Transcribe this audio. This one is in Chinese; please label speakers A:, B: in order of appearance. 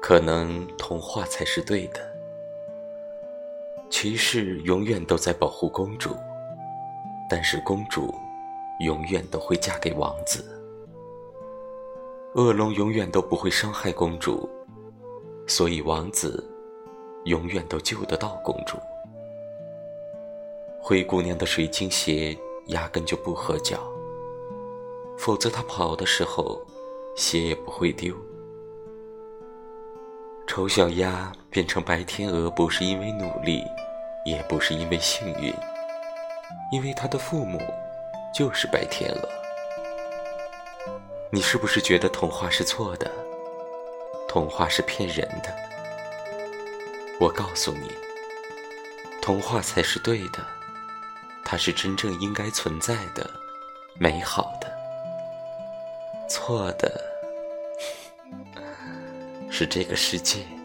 A: 可能童话才是对的，骑士永远都在保护公主，但是公主永远都会嫁给王子。恶龙永远都不会伤害公主，所以王子永远都救得到公主。灰姑娘的水晶鞋压根就不合脚，否则她跑的时候鞋也不会丢。丑小鸭变成白天鹅不是因为努力，也不是因为幸运，因为它的父母就是白天鹅。你是不是觉得童话是错的？童话是骗人的？我告诉你，童话才是对的，它是真正应该存在的、美好的。错的。是这个世界。